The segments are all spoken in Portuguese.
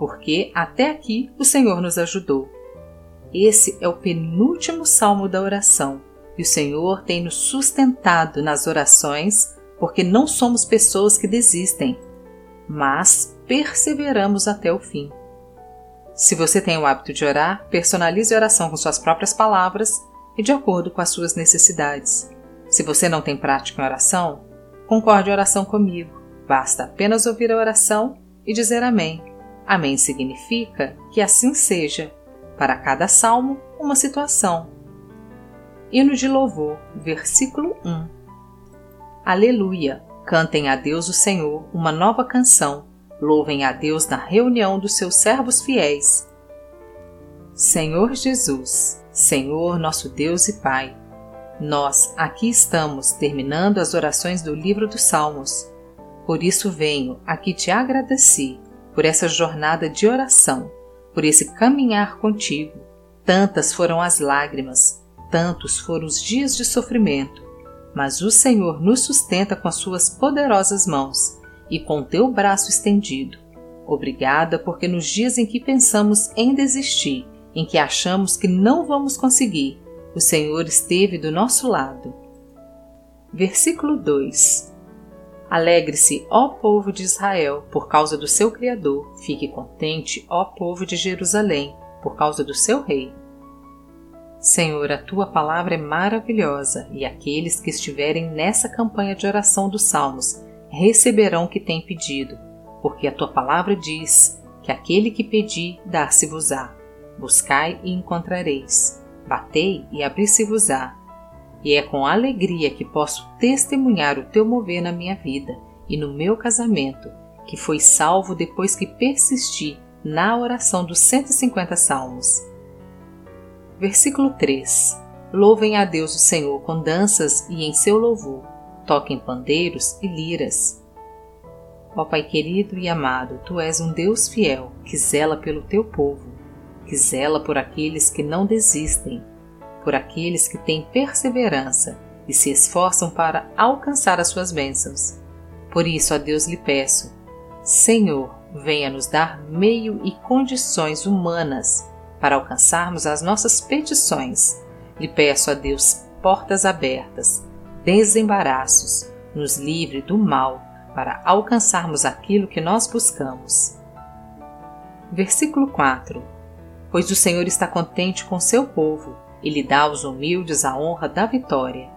porque até aqui o Senhor nos ajudou. Esse é o penúltimo salmo da oração e o Senhor tem nos sustentado nas orações, porque não somos pessoas que desistem, mas perseveramos até o fim. Se você tem o hábito de orar, personalize a oração com suas próprias palavras e de acordo com as suas necessidades. Se você não tem prática em oração, concorde a oração comigo. Basta apenas ouvir a oração e dizer Amém. Amém significa que assim seja, para cada salmo, uma situação. Hino de Louvor, versículo 1 Aleluia! Cantem a Deus o Senhor uma nova canção, louvem a Deus na reunião dos seus servos fiéis. Senhor Jesus, Senhor nosso Deus e Pai, nós aqui estamos terminando as orações do livro dos Salmos. Por isso venho aqui te agradecer por essa jornada de oração, por esse caminhar contigo. Tantas foram as lágrimas, tantos foram os dias de sofrimento, mas o Senhor nos sustenta com as suas poderosas mãos e com teu braço estendido. Obrigada, porque nos dias em que pensamos em desistir, em que achamos que não vamos conseguir, o Senhor esteve do nosso lado. Versículo 2 Alegre-se, ó povo de Israel, por causa do seu Criador. Fique contente, ó povo de Jerusalém, por causa do seu Rei. Senhor, a tua palavra é maravilhosa, e aqueles que estiverem nessa campanha de oração dos Salmos receberão o que têm pedido, porque a tua palavra diz que aquele que pedir, dar-se-vos-á. Buscai e encontrareis. Batei e abri-se-vos-á e é com alegria que posso testemunhar o teu mover na minha vida e no meu casamento, que foi salvo depois que persisti na oração dos 150 salmos. Versículo 3 Louvem a Deus o Senhor com danças e em seu louvor, toquem pandeiros e liras. Ó Pai querido e amado, Tu és um Deus fiel que zela pelo teu povo, que zela por aqueles que não desistem, por aqueles que têm perseverança e se esforçam para alcançar as suas bênçãos. Por isso, a Deus lhe peço, Senhor, venha nos dar meio e condições humanas para alcançarmos as nossas petições. Lhe peço a Deus portas abertas, desembaraços, nos livre do mal para alcançarmos aquilo que nós buscamos. Versículo 4 Pois o Senhor está contente com seu povo e lhe dá aos humildes a honra da vitória.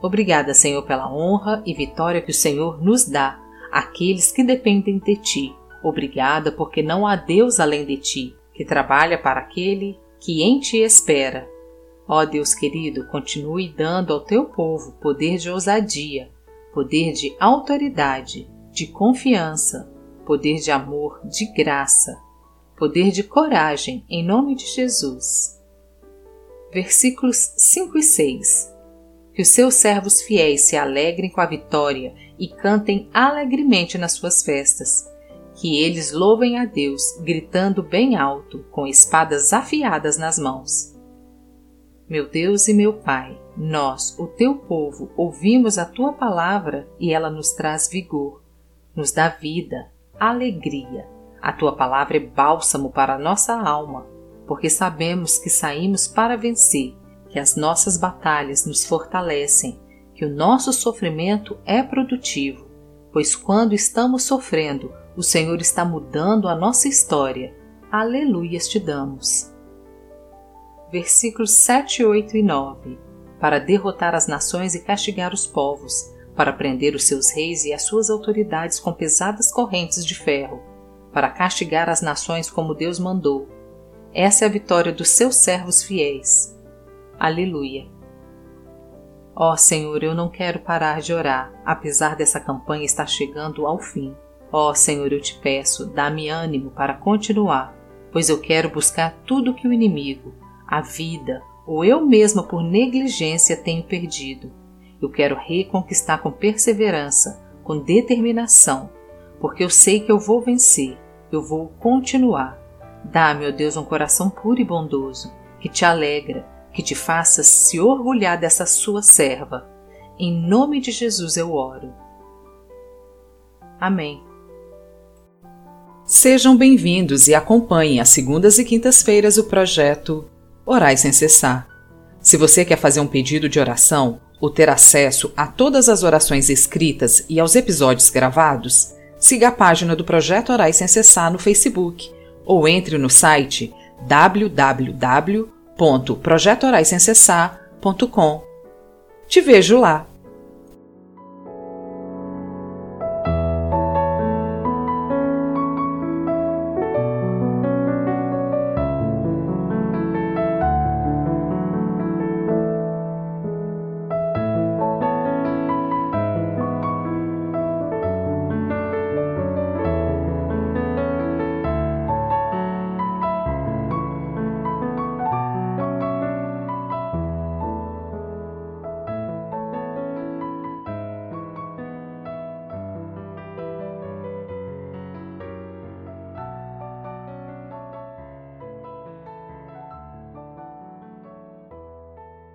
Obrigada, Senhor, pela honra e vitória que o Senhor nos dá, àqueles que dependem de ti. Obrigada, porque não há Deus além de ti, que trabalha para aquele que em ti espera. Ó Deus querido, continue dando ao teu povo poder de ousadia, poder de autoridade, de confiança, poder de amor, de graça, poder de coragem, em nome de Jesus versículos 5 e 6. Que os seus servos fiéis se alegrem com a vitória e cantem alegremente nas suas festas. Que eles louvem a Deus, gritando bem alto, com espadas afiadas nas mãos. Meu Deus e meu Pai, nós, o teu povo, ouvimos a tua palavra e ela nos traz vigor, nos dá vida, alegria. A tua palavra é bálsamo para a nossa alma porque sabemos que saímos para vencer, que as nossas batalhas nos fortalecem, que o nosso sofrimento é produtivo, pois quando estamos sofrendo, o Senhor está mudando a nossa história. Aleluias te damos. Versículos 7, 8 e 9 Para derrotar as nações e castigar os povos, para prender os seus reis e as suas autoridades com pesadas correntes de ferro, para castigar as nações como Deus mandou, essa é a vitória dos seus servos fiéis. Aleluia. Ó oh, Senhor, eu não quero parar de orar, apesar dessa campanha estar chegando ao fim. Ó oh, Senhor, eu te peço, dá-me ânimo para continuar, pois eu quero buscar tudo que o inimigo, a vida ou eu mesma por negligência tenho perdido. Eu quero reconquistar com perseverança, com determinação, porque eu sei que eu vou vencer, eu vou continuar. Dá-me, ó Deus, um coração puro e bondoso, que te alegra, que te faça se orgulhar dessa sua serva. Em nome de Jesus eu oro. Amém. Sejam bem-vindos e acompanhem às segundas e quintas-feiras o projeto Orai Sem Cessar. Se você quer fazer um pedido de oração ou ter acesso a todas as orações escritas e aos episódios gravados, siga a página do Projeto Orai Sem Cessar no Facebook ou entre no site www.projetoraissemcessar.com. Te vejo lá!